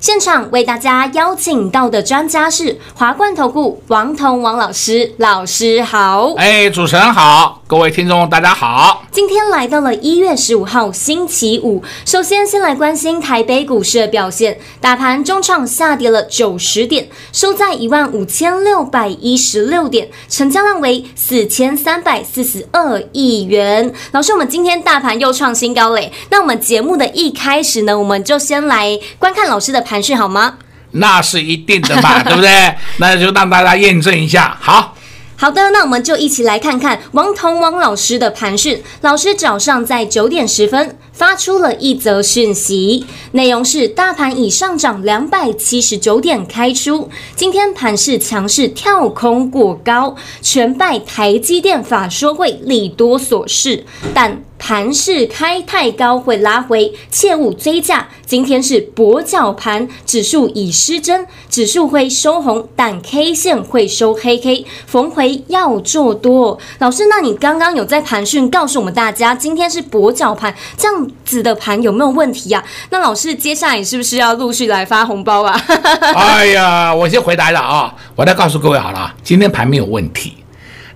现场为大家邀请到的专家是华冠投顾王彤王老师，老师好。哎，主持人好，各位听众大家好。今天来到了一月十五号星期五，首先先来关心台北股市的表现，大盘中场下跌了九十点，收在一万五千六百一十六点，成交量为四千三百四十二亿元。老师，我们今天大盘又创新高嘞，那我们节目的一开始呢，我们就先来观看老师的。盘讯好吗？那是一定的嘛，对不对？那就让大家验证一下。好。好的，那我们就一起来看看王彤王老师的盘讯。老师早上在九点十分发出了一则讯息，内容是：大盘已上涨两百七十九点开出，今天盘势强势跳空过高，全拜台积电法说会利多所示，但盘势开太高会拉回，切勿追价。今天是跛脚盘，指数已失真，指数会收红，但 K 线会收黑 K，逢回。要做多，老师，那你刚刚有在盘讯告诉我们大家，今天是跛脚盘，这样子的盘有没有问题呀、啊？那老师，接下来你是不是要陆续来发红包啊？哎呀，我先回答了啊，我再告诉各位好了，今天盘没有问题。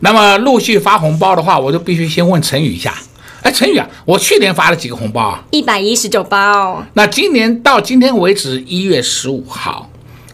那么陆续发红包的话，我就必须先问陈宇一下。哎，陈宇啊，我去年发了几个红包啊？一百一十九包。那今年到今天为止，一月十五号。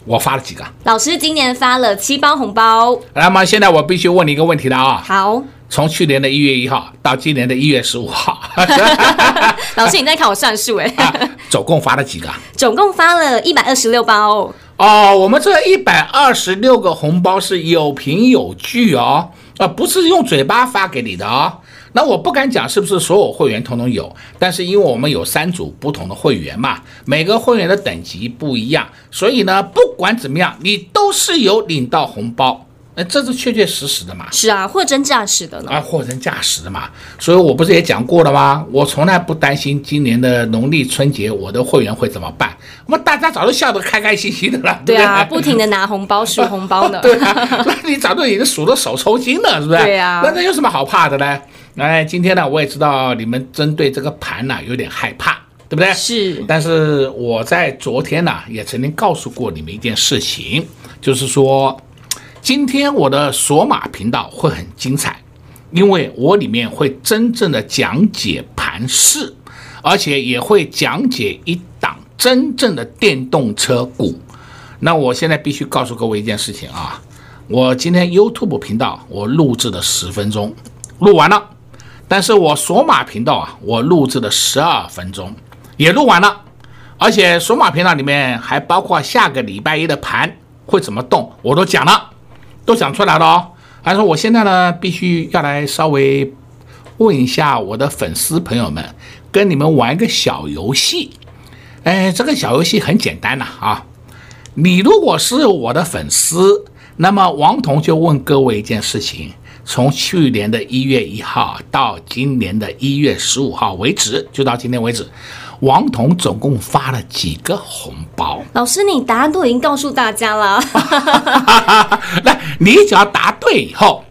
我发了几个？老师今年发了七包红包。那么现在我必须问你一个问题了啊！好，从去年的一月一号到今年的一月十五号 老师你在看我算数哎、啊？总共发了几个？总共发了一百二十六包。哦，我们这一百二十六个红包是有凭有据哦，啊，不是用嘴巴发给你的哦。那我不敢讲是不是所有会员统统有，但是因为我们有三组不同的会员嘛，每个会员的等级不一样，所以呢，不管怎么样，你都是有领到红包。那这是确确实实的嘛？是啊，货真价实的呢。啊，货真价实的嘛。所以我不是也讲过了吗？我从来不担心今年的农历春节我的会员会怎么办。我们大家早就笑得开开心心的了。对啊，不停的拿红包数红包的。对啊，那你早就已经数得手抽筋了，是不是？对啊。那那有什么好怕的呢？哎，今天呢，我也知道你们针对这个盘呢有点害怕，对不对？是。但是我在昨天呢也曾经告诉过你们一件事情，就是说。今天我的索马频道会很精彩，因为我里面会真正的讲解盘势，而且也会讲解一档真正的电动车股。那我现在必须告诉各位一件事情啊，我今天 YouTube 频道我录制了十分钟，录完了，但是我索马频道啊，我录制了十二分钟，也录完了，而且索马频道里面还包括下个礼拜一的盘会怎么动，我都讲了。都讲出来了哦，还说我现在呢，必须要来稍微问一下我的粉丝朋友们，跟你们玩一个小游戏。哎，这个小游戏很简单呐啊！你如果是我的粉丝，那么王彤就问各位一件事情：从去年的一月一号到今年的一月十五号为止，就到今天为止。王彤总共发了几个红包？老师，你答案都已经告诉大家了。来你只要答对以后，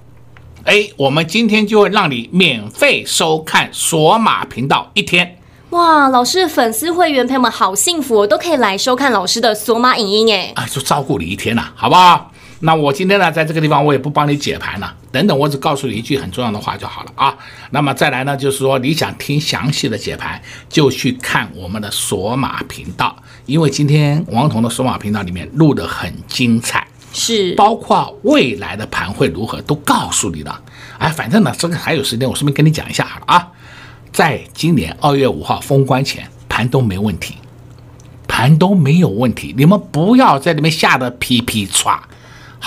哎，我们今天就会让你免费收看索马频道一天。哇，老师粉丝会员朋友们好幸福哦，都可以来收看老师的索马影音哎。啊，就照顾你一天了，好不好？那我今天呢，在这个地方我也不帮你解盘了，等等，我只告诉你一句很重要的话就好了啊。那么再来呢，就是说你想听详细的解盘，就去看我们的索马频道，因为今天王彤的索马频道里面录得很精彩，是包括未来的盘会如何都告诉你了。哎，反正呢，这个还有时间，我顺便跟你讲一下好了啊。在今年二月五号封关前，盘都没问题，盘都没有问题，你们不要在里面吓得噼噼唰。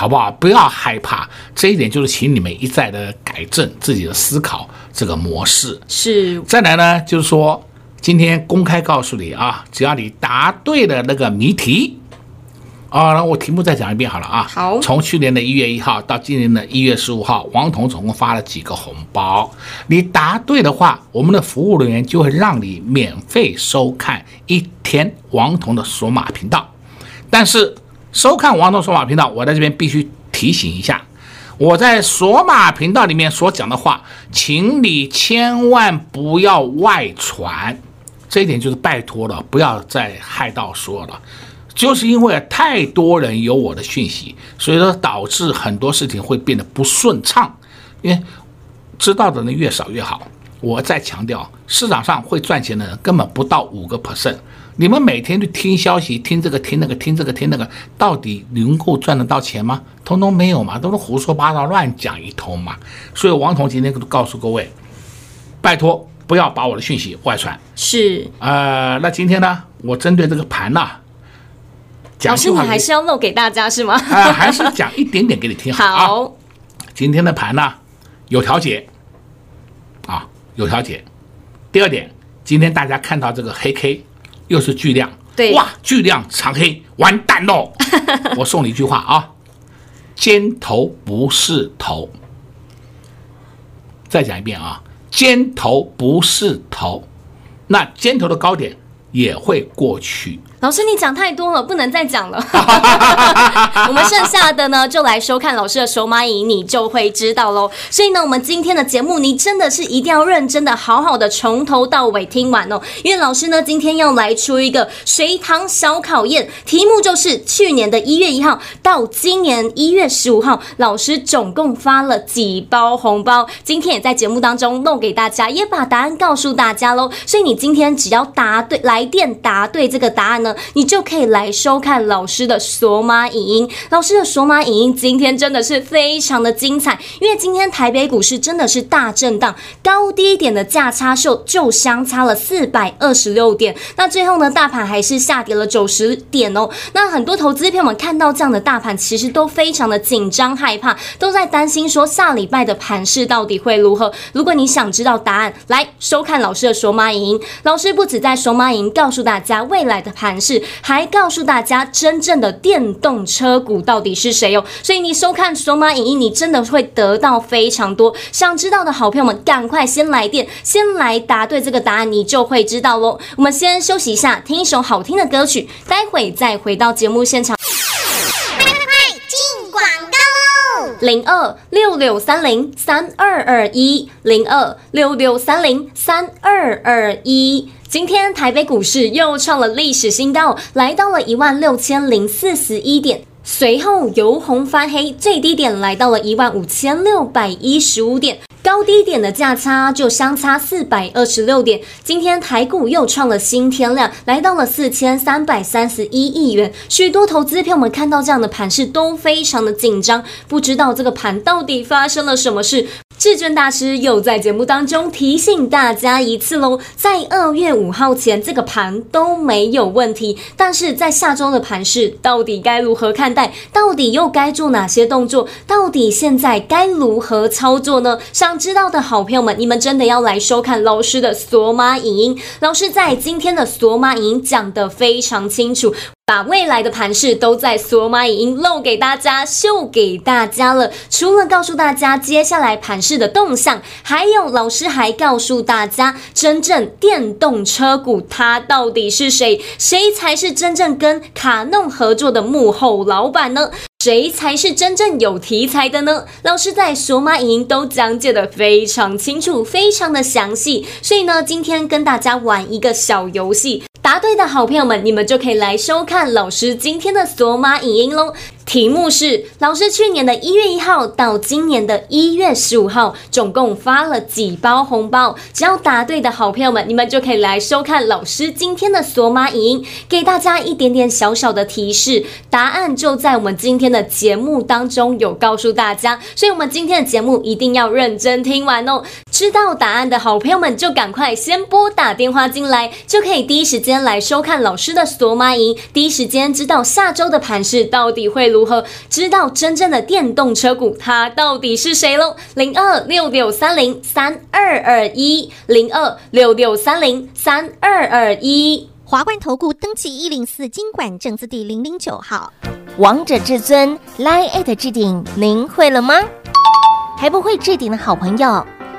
好不好？不要害怕，这一点就是请你们一再的改正自己的思考这个模式。是。再来呢，就是说今天公开告诉你啊，只要你答对了那个谜题，啊，那我题目再讲一遍好了啊。好，从去年的一月一号到今年的一月十五号，王彤总共发了几个红包？你答对的话，我们的服务人员就会让你免费收看一天王彤的索马频道。但是收看王东索马频道，我在这边必须提醒一下，我在索马频道里面所讲的话，请你千万不要外传，这一点就是拜托了，不要再害到说了。就是因为太多人有我的讯息，所以说导致很多事情会变得不顺畅。因为知道的人越少越好。我再强调，市场上会赚钱的人根本不到五个 percent。你们每天去听消息，听这个听那个，听这个听那个，到底能够赚得到钱吗？通通没有嘛，都是胡说八道、乱讲一通嘛。所以王彤今天告诉各位，拜托不要把我的讯息外传。是。呃，那今天呢，我针对这个盘呢。老师，你还是要露给大家是吗？啊、呃，还是讲一点点给你听好啊。好，今天的盘呢，有调节，啊，有调节。第二点，今天大家看到这个黑 K，又是巨量，对，哇，巨量长黑，完蛋喽！我送你一句话啊，尖头不是头。再讲一遍啊，尖头不是头，那尖头的高点也会过去。老师，你讲太多了，不能再讲了。我们剩下的呢，就来收看老师的手蚂蚁，你就会知道喽。所以呢，我们今天的节目，你真的是一定要认真的、好好的从头到尾听完哦。因为老师呢，今天要来出一个随堂小考验，题目就是去年的一月一号到今年一月十五号，老师总共发了几包红包。今天也在节目当中弄给大家，也把答案告诉大家喽。所以你今天只要答对，来电答对这个答案呢。你就可以来收看老师的索马影音。老师的索马影音今天真的是非常的精彩，因为今天台北股市真的是大震荡，高低点的价差秀就相差了四百二十六点。那最后呢，大盘还是下跌了九十点哦。那很多投资朋友们看到这样的大盘，其实都非常的紧张害怕，都在担心说下礼拜的盘势到底会如何。如果你想知道答案，来收看老师的索马影音。老师不止在索马影音告诉大家未来的盘。是，还告诉大家真正的电动车股到底是谁哦，所以你收看索马影音，你真的会得到非常多。想知道的好朋友们，赶快先来电，先来答对这个答案，你就会知道喽。我们先休息一下，听一首好听的歌曲，待会再回到节目现场。快快快，进广告喽！零二六六三零三二二一，零二六六三零三二二一。今天台北股市又创了历史新高，来到了一万六千零四十一点，随后由红翻黑，最低点来到了一万五千六百一十五点。高低点的价差就相差四百二十六点。今天台股又创了新天量，来到了四千三百三十一亿元。许多投资票们看到这样的盘势都非常的紧张，不知道这个盘到底发生了什么事。至尊大师又在节目当中提醒大家一次喽，在二月五号前这个盘都没有问题，但是在下周的盘市到底该如何看待？到底又该做哪些动作？到底现在该如何操作呢？想知道的好朋友们，你们真的要来收看老师的索马影音。老师在今天的索马影音讲得非常清楚。把未来的盘势都在索马影音露给大家，秀给大家了。除了告诉大家接下来盘势的动向，还有老师还告诉大家，真正电动车股它到底是谁？谁才是真正跟卡弄合作的幕后老板呢？谁才是真正有题材的呢？老师在索马影音都讲解的非常清楚，非常的详细。所以呢，今天跟大家玩一个小游戏。答对的好朋友们，你们就可以来收看老师今天的索马影音喽。题目是：老师去年的一月一号到今年的一月十五号，总共发了几包红包？只要答对的好朋友们，你们就可以来收看老师今天的索马影音，给大家一点点小小的提示。答案就在我们今天的节目当中有告诉大家，所以我们今天的节目一定要认真听完哦。知道答案的好朋友们，就赶快先拨打电话进来，就可以第一时间来收看老师的索马影，第一时间知道下周的盘势到底会如何。知道真正的电动车股它到底是谁喽？零二六六三零三二二一，零二六六三零三二二一。华冠投顾登记一零四金管证字第零零九号。王者至尊 Line@ 置顶，您会了吗？还不会置顶的好朋友，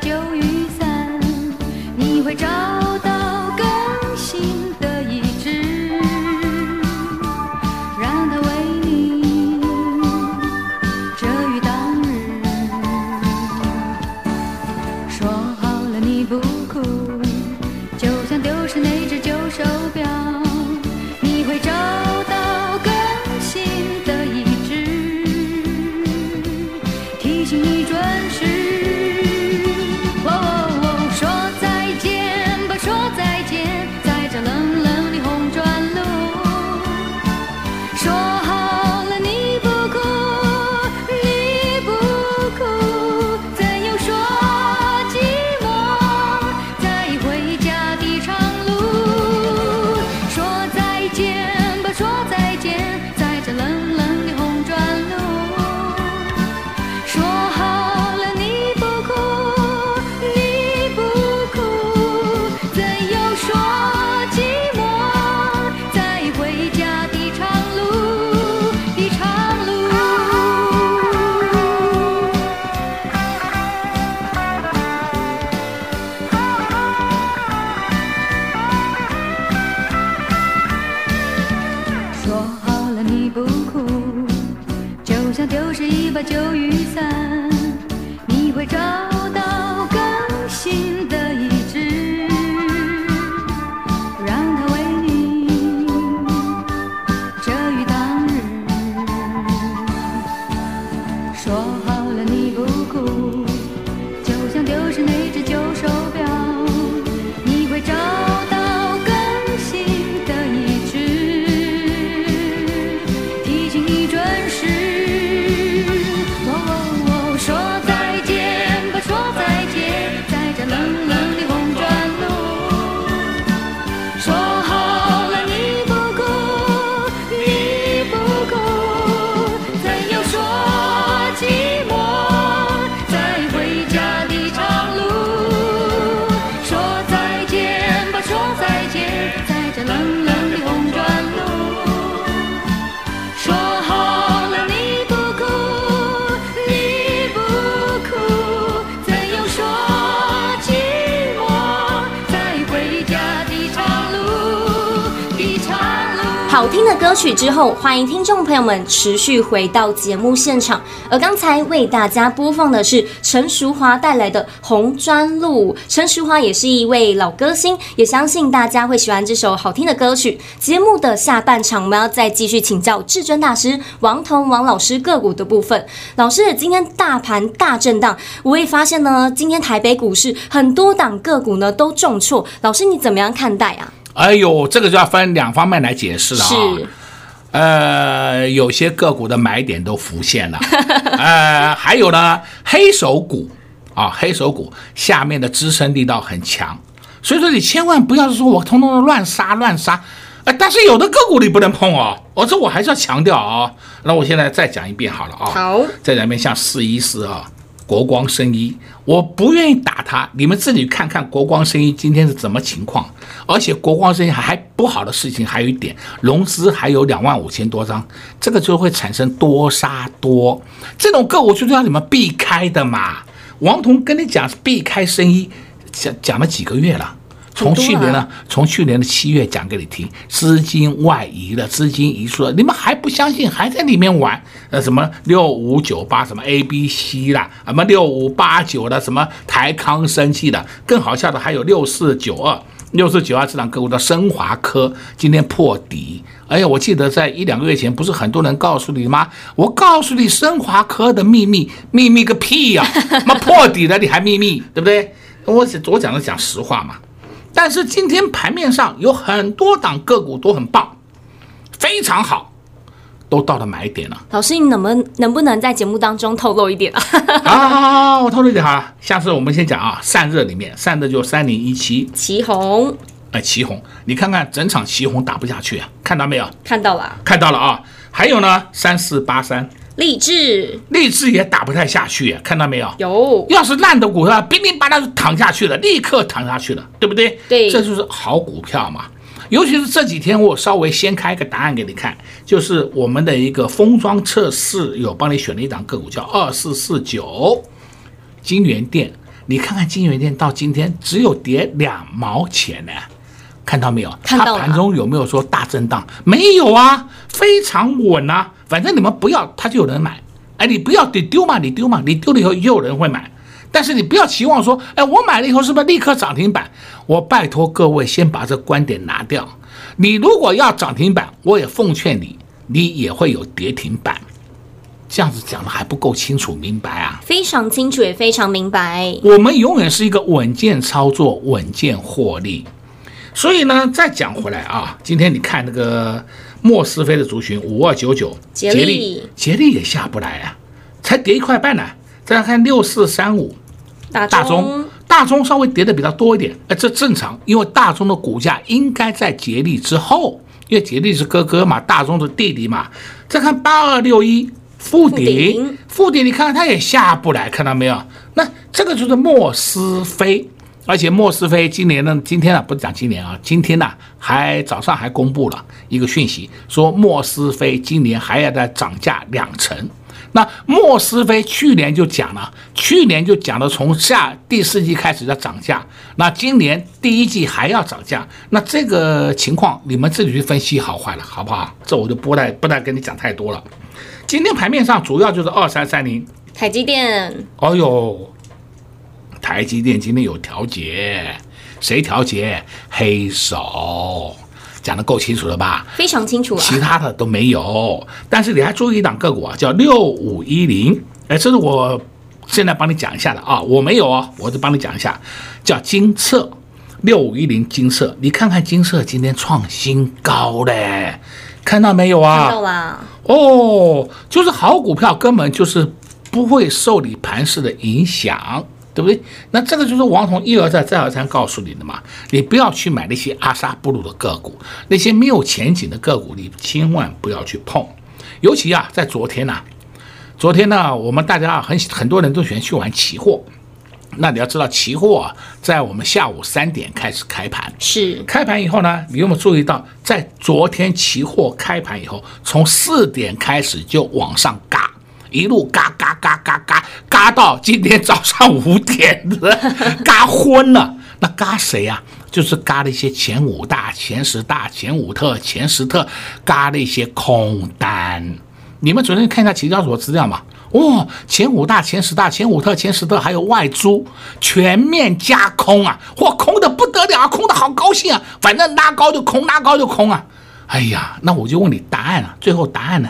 旧雨伞，你会找。歌曲之后，欢迎听众朋友们持续回到节目现场。而刚才为大家播放的是陈淑华带来的《红砖路》。陈淑华也是一位老歌星，也相信大家会喜欢这首好听的歌曲。节目的下半场，我们要再继续请教至尊大师王彤王老师个股的部分。老师，今天大盘大震荡，我也发现呢，今天台北股市很多档个股呢都重挫。老师，你怎么样看待啊？哎呦，这个就要分两方面来解释了啊。是，呃，有些个股的买点都浮现了，呃，还有呢，黑手股啊，黑手股下面的支撑力道很强，所以说你千万不要说我通通的乱杀乱杀，呃，但是有的个股你不能碰哦，我这我还是要强调啊。那我现在再讲一遍好了啊，好，再讲一遍，像四一四啊。国光生医，我不愿意打他，你们自己看看国光生医今天是怎么情况。而且国光生医还还不好的事情还有一点，融资还有两万五千多张，这个就会产生多杀多，这种个股就是要你们避开的嘛。王彤跟你讲避开生医，讲讲了几个月了，从去年呢从去年的七月讲给你听，资金外移了，资金移出了，你们还不相信，还在里面玩？呃，什么六五九八，什么 A B C 啦，什么六五八九的，什么台康生技的，更好笑的还有六四九二。六四九二这档个股的升华科今天破底，哎呀，我记得在一两个月前，不是很多人告诉你吗？我告诉你升华科的秘密，秘密个屁呀、啊！妈破底了，你还秘密，对不对？我我讲的讲实话嘛。但是今天盘面上有很多档个股都很棒，非常好。都到了买点了，老师，你能不能能不能在节目当中透露一点啊？好好好，我透露一点好了。下次我们先讲啊，散热里面，散热就三零一七，奇红，哎，奇红，你看看整场奇红打不下去啊，看到没有？看到了，看到了啊。还有呢，三四八三，立志，励志也打不太下去，看到没有？有，要是烂的股票，乒乒乓乓就躺下去了，立刻躺下去了，对不对？对，这就是好股票嘛。尤其是这几天，我稍微先开一个答案给你看，就是我们的一个封装测试有帮你选了一档个股，叫二四四九金元店。你看看金元店到今天只有跌两毛钱呢，看到没有？看到。它盘中有没有说大震荡？没有啊，非常稳啊。反正你们不要，它就有人买。哎，你不要，你丢嘛，你丢嘛，你丢了以后也有人会买。但是你不要期望说，哎，我买了以后是不是立刻涨停板？我拜托各位先把这观点拿掉。你如果要涨停板，我也奉劝你，你也会有跌停板。这样子讲的还不够清楚明白啊？非常清楚，也非常明白。我们永远是一个稳健操作、稳健获利。所以呢，再讲回来啊，今天你看那个莫斯菲的族群五二九九，杰力，杰力也下不来啊，才跌一块半呢、啊。再来看六四三五，大中，大中稍微跌的比较多一点，哎，这正常，因为大中的股价应该在杰力之后，因为杰力是哥哥嘛，大中是弟弟嘛。再看八二六一，富鼎，富鼎，你看看它也下不来，看到没有？那这个就是莫斯菲，而且莫斯菲今年呢，今天呢、啊、不是讲今年啊，今天呢、啊、还早上还公布了一个讯息，说莫斯菲今年还要再涨价两成。那莫斯菲去年就讲了，去年就讲了，从下第四季开始要涨价，那今年第一季还要涨价，那这个情况你们自己去分析好坏了，好不好？这我就不再不再跟你讲太多了。今天盘面上主要就是二三三零台积电，哎呦，台积电今天有调节，谁调节？黑手。讲得够清楚了吧？非常清楚啊，其他的都没有。但是你还注意一档个股啊，叫六五一零。哎，这是我现在帮你讲一下的啊，我没有哦，我就帮你讲一下，叫金策六五一零金色。你看看金色今天创新高嘞，看到没有啊？看到啦。哦，就是好股票根本就是不会受你盘势的影响。对不对？那这个就是王彤一而再再而三告诉你的嘛，你不要去买那些阿萨布鲁的个股，那些没有前景的个股，你千万不要去碰。尤其啊，在昨天呐、啊，昨天呢，我们大家啊很很多人都喜欢去玩期货。那你要知道，期货啊，在我们下午三点开始开盘，是开盘以后呢，你有没有注意到，在昨天期货开盘以后，从四点开始就往上嘎。一路嘎嘎嘎嘎嘎嘎到今天早上五点的，嘎昏了。那嘎谁呀、啊？就是嘎了一些前五大、前十大、前五特、前十特，嘎了一些空单。你们昨天看一下期交所资料嘛？哦，前五大、前十大、前五特、前十特，还有外租全面加空啊！嚯，空的不得了，空的好高兴啊！反正拉高就空，拉高就空啊！哎呀，那我就问你答案了，最后答案呢？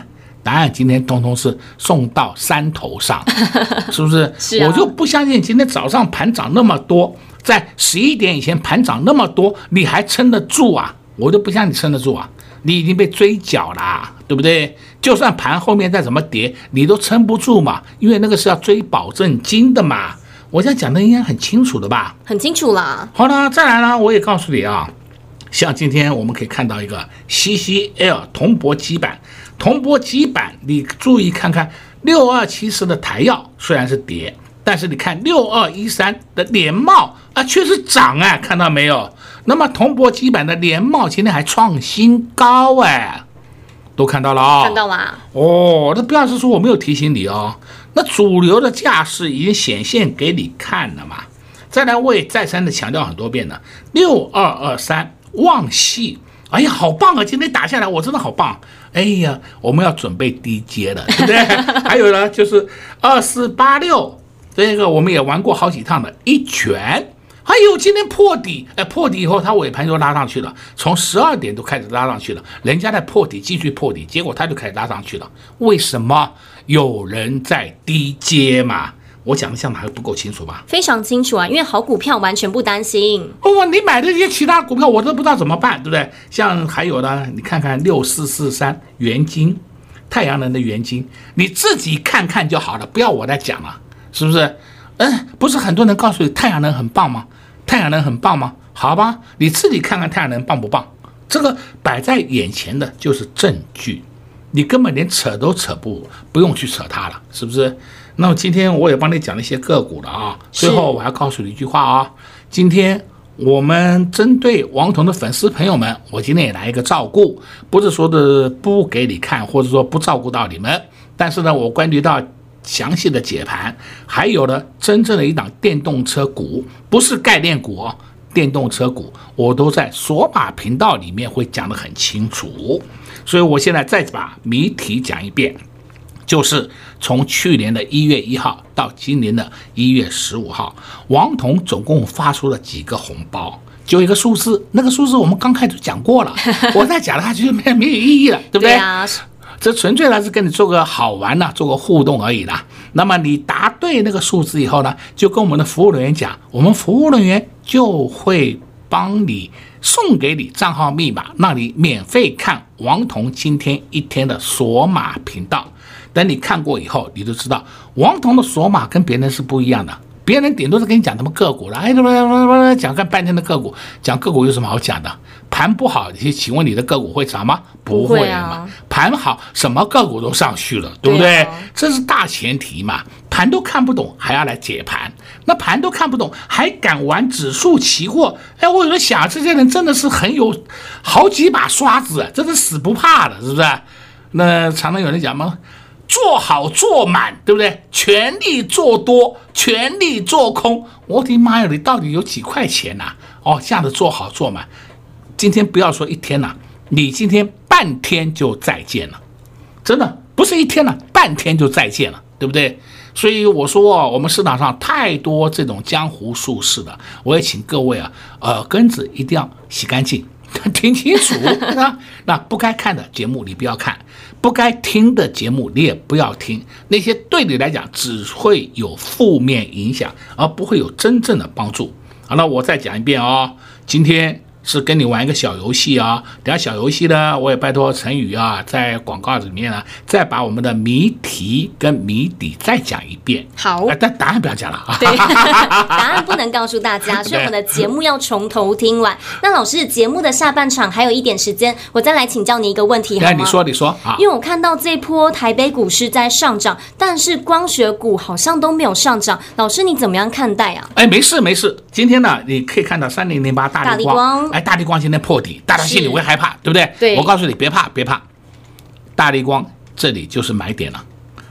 答案今天通通是送到山头上，是不是？是啊。我就不相信今天早上盘涨那么多，在十一点以前盘涨那么多，你还撑得住啊？我就不相信你撑得住啊！你已经被追缴了，对不对？就算盘后面再怎么跌，你都撑不住嘛，因为那个是要追保证金的嘛。我这样讲的应该很清楚的吧？很清楚啦。好了，再来呢，我也告诉你啊，像今天我们可以看到一个 CCL 铜箔基板。铜箔基板，你注意看看，六二七四的台药虽然是跌，但是你看六二一三的联茂啊，却是涨哎，看到没有？那么铜箔基板的联茂今天还创新高哎，都看到了啊、看到了。哦，那不要是说我没有提醒你哦，那主流的架势已经显现给你看了嘛。再来，我也再三的强调很多遍了，六二二三旺系，哎呀，好棒啊！今天打下来，我真的好棒。哎呀，我们要准备低阶了，对不对？还有呢，就是二四八六，这个我们也玩过好几趟的一拳。还有今天破底，哎，破底以后它尾盘就拉上去了，从十二点都开始拉上去了，人家在破底继续破底，结果它就开始拉上去了。为什么？有人在低接嘛？我讲的像还不够清楚吧？非常清楚啊，因为好股票完全不担心。哦，你买的这些其他股票我都不知道怎么办，对不对？像还有呢，你看看六四四三元金，太阳能的元金，你自己看看就好了，不要我来讲了，是不是？嗯，不是很多人告诉你太阳能很棒吗？太阳能很棒吗？好吧，你自己看看太阳能棒不棒？这个摆在眼前的就是证据，你根本连扯都扯不不用去扯它了，是不是？那么今天我也帮你讲了一些个股了啊。最后我还要告诉你一句话啊，今天我们针对王彤的粉丝朋友们，我今天也来一个照顾，不是说的不给你看，或者说不照顾到你们，但是呢，我关注到。详细的解盘，还有呢，真正的一档电动车股，不是概念股哦，电动车股我都在索马频道里面会讲得很清楚，所以我现在再把谜题讲一遍，就是从去年的一月一号到今年的一月十五号，王彤总共发出了几个红包，就一个数字，那个数字我们刚开始讲过了，我再讲的话就没没有意义了，对不对？对啊这纯粹呢是跟你做个好玩的，做个互动而已啦。那么你答对那个数字以后呢，就跟我们的服务人员讲，我们服务人员就会帮你送给你账号密码，让你免费看王彤今天一天的索马频道。等你看过以后，你就知道王彤的索马跟别人是不一样的。别人顶多是跟你讲什么个股了，哎，怎么怎么讲个半天的个股，讲个股有什么好讲的？盘不好，你请问你的个股会涨吗？不会嘛。盘好，什么个股都上去了，对不对？这是大前提嘛。盘都看不懂，还要来解盘？那盘都看不懂，还敢玩指数期货？哎，我有时想，这些人真的是很有好几把刷子，真是死不怕的，是不是？那常常有人讲吗？做好做满，对不对？全力做多，全力做空。我的妈呀，你到底有几块钱呐、哦，这样子做好做满，今天不要说一天了，你今天半天就再见了，真的不是一天了，半天就再见了，对不对？所以我说，我们市场上太多这种江湖术士的，我也请各位啊，耳根子一定要洗干净。听清楚啊！那不该看的节目你不要看，不该听的节目你也不要听。那些对你来讲只会有负面影响，而不会有真正的帮助。好了，我再讲一遍哦，今天。是跟你玩一个小游戏啊，等下小游戏呢，我也拜托陈宇啊，在广告里面呢，再把我们的谜题跟谜底再讲一遍。好，但答案不要讲了啊。对，答案不能告诉大家，所以我们的节目要从头听完。那老师，节目的下半场还有一点时间，我再来请教你一个问题好吗？你说，你说啊。因为我看到这波台北股市在上涨，但是光学股好像都没有上涨。老师，你怎么样看待啊？哎，没事没事，今天呢，你可以看到三零零八大立光。大立光今天破底，大家心里会害怕，对不对？对。我告诉你，别怕，别怕。大立光这里就是买点了。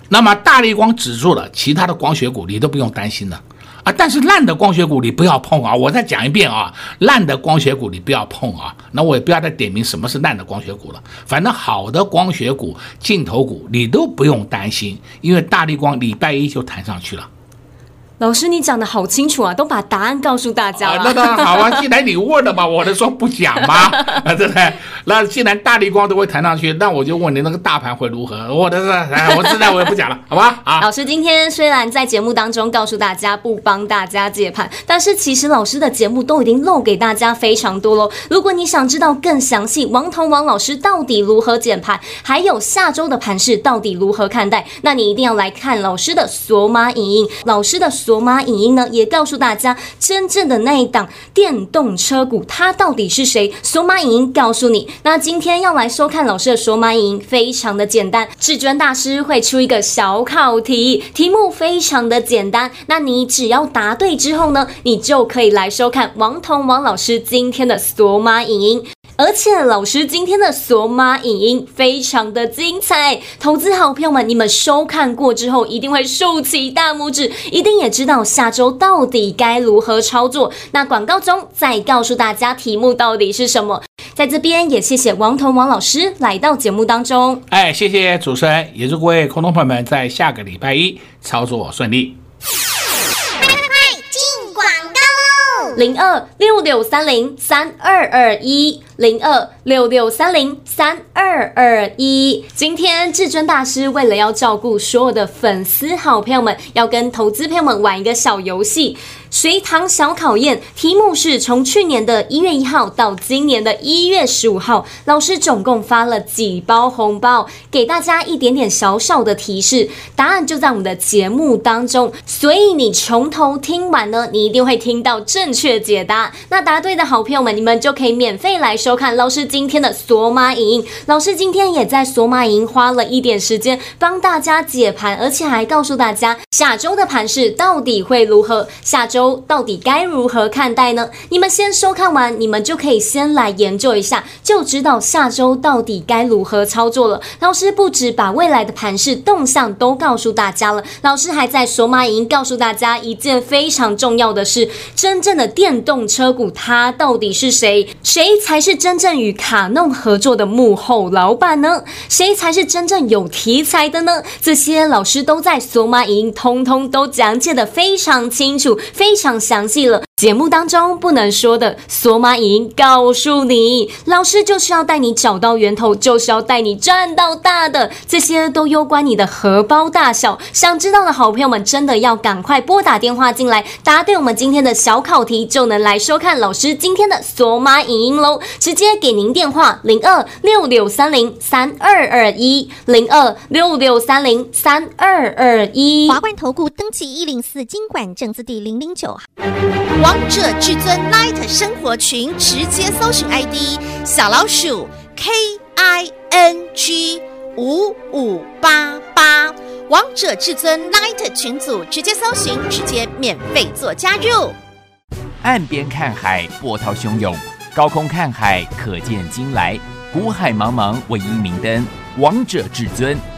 那么大立光止住了，其他的光学股你都不用担心了啊。但是烂的光学股你不要碰啊！我再讲一遍啊，烂的光学股你不要碰啊。那我也不要再点名什么是烂的光学股了。反正好的光学股、镜头股你都不用担心，因为大立光礼拜一就弹上去了。老师，你讲的好清楚啊，都把答案告诉大家了。啊、那当然好啊，既然你问了嘛，我能说不讲吗？啊，对不对？那既然大力光都会弹上去，那我就问你，那个大盘会如何？我的是，我现在我也不讲了，好吧？啊，老师今天虽然在节目当中告诉大家不帮大家解盘，但是其实老师的节目都已经漏给大家非常多喽。如果你想知道更详细，王彤王老师到底如何解盘，还有下周的盘势到底如何看待，那你一定要来看老师的索马影音，老师的。索马影音呢，也告诉大家真正的那一档电动车股，它到底是谁？索马影音告诉你。那今天要来收看老师的索马影音，非常的简单，至尊大师会出一个小考题，题目非常的简单。那你只要答对之后呢，你就可以来收看王彤王老师今天的索马影音。而且老师今天的索马影音非常的精彩，投资好朋友们，你们收看过之后一定会竖起大拇指，一定也知道下周到底该如何操作。那广告中再告诉大家题目到底是什么。在这边也谢谢王彤王老师来到节目当中。哎，谢谢主持人，也祝各位空头朋友们在下个礼拜一操作顺利。快进广告喽零二六六三零三二二一，零二六六三零三二二一。今天至尊大师为了要照顾所有的粉丝好朋友们，要跟投资朋友们玩一个小游戏。随堂小考验，题目是从去年的一月一号到今年的一月十五号，老师总共发了几包红包，给大家一点点小小的提示，答案就在我们的节目当中，所以你从头听完呢，你一定会听到正确解答。那答对的好朋友们，你们就可以免费来收看老师今天的索马影音。老师今天也在索马影音花了一点时间帮大家解盘，而且还告诉大家下周的盘势到底会如何，下周。到底该如何看待呢？你们先收看完，你们就可以先来研究一下，就知道下周到底该如何操作了。老师不止把未来的盘势动向都告诉大家了，老师还在索马影音告诉大家一件非常重要的事：真正的电动车股，它到底是谁？谁才是真正与卡弄合作的幕后老板呢？谁才是真正有题材的呢？这些老师都在索马营通通都讲解的非常清楚，非常详细了。节目当中不能说的，索马影音告诉你，老师就是要带你找到源头，就是要带你赚到大的，这些都攸关你的荷包大小。想知道的好朋友们，真的要赶快拨打电话进来，答对我们今天的小考题，就能来收看老师今天的索马影音喽。直接给您电话零二六六三零三二二一零二六六三零三二二一。华冠投顾登记一零四经管证字第零零九。王者至尊 Light 生活群，直接搜寻 ID 小老鼠 K I N G 五五八八。王者至尊 Light 群组，直接搜寻，直接免费做加入。岸边看海，波涛汹涌；高空看海，可见鲸来。古海茫茫，唯一明灯。王者至尊。